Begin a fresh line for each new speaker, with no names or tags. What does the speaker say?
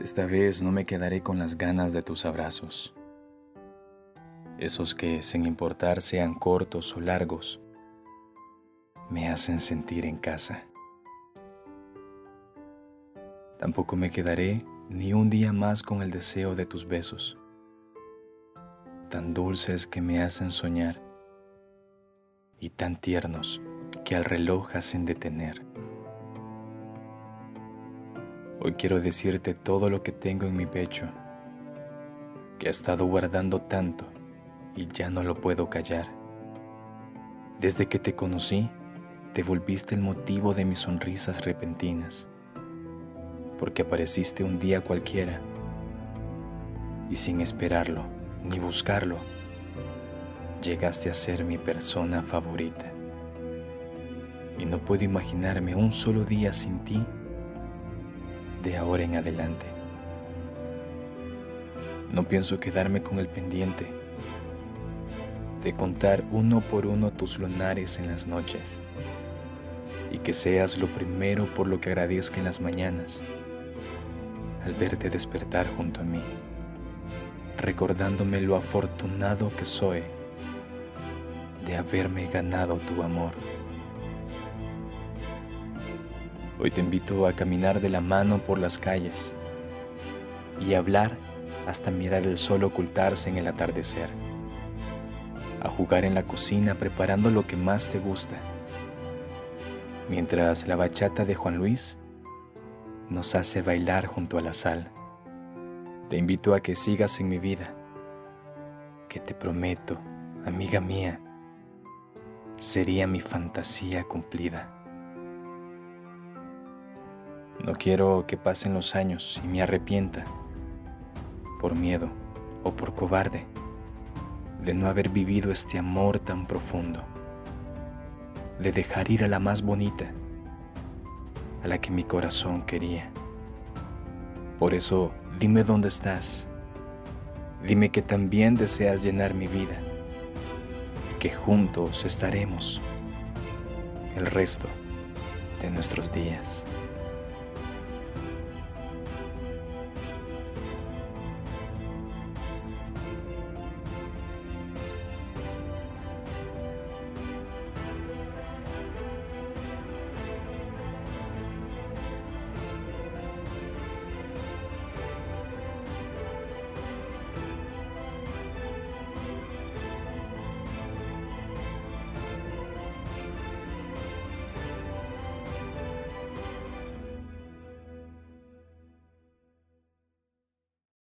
Esta vez no me quedaré con las ganas de tus abrazos, esos que, sin importar sean cortos o largos, me hacen sentir en casa. Tampoco me quedaré ni un día más con el deseo de tus besos, tan dulces que me hacen soñar y tan tiernos que al reloj hacen detener. Hoy quiero decirte todo lo que tengo en mi pecho, que ha estado guardando tanto y ya no lo puedo callar. Desde que te conocí, te volviste el motivo de mis sonrisas repentinas, porque apareciste un día cualquiera y sin esperarlo ni buscarlo, llegaste a ser mi persona favorita. Y no puedo imaginarme un solo día sin ti de ahora en adelante. No pienso quedarme con el pendiente de contar uno por uno tus lunares en las noches y que seas lo primero por lo que agradezca en las mañanas al verte despertar junto a mí, recordándome lo afortunado que soy de haberme ganado tu amor. Hoy te invito a caminar de la mano por las calles y hablar hasta mirar el sol ocultarse en el atardecer, a jugar en la cocina preparando lo que más te gusta, mientras la bachata de Juan Luis nos hace bailar junto a la sal. Te invito a que sigas en mi vida, que te prometo, amiga mía, sería mi fantasía cumplida. No quiero que pasen los años y me arrepienta, por miedo o por cobarde, de no haber vivido este amor tan profundo, de dejar ir a la más bonita, a la que mi corazón quería. Por eso, dime dónde estás, dime que también deseas llenar mi vida, que juntos estaremos el resto de nuestros días.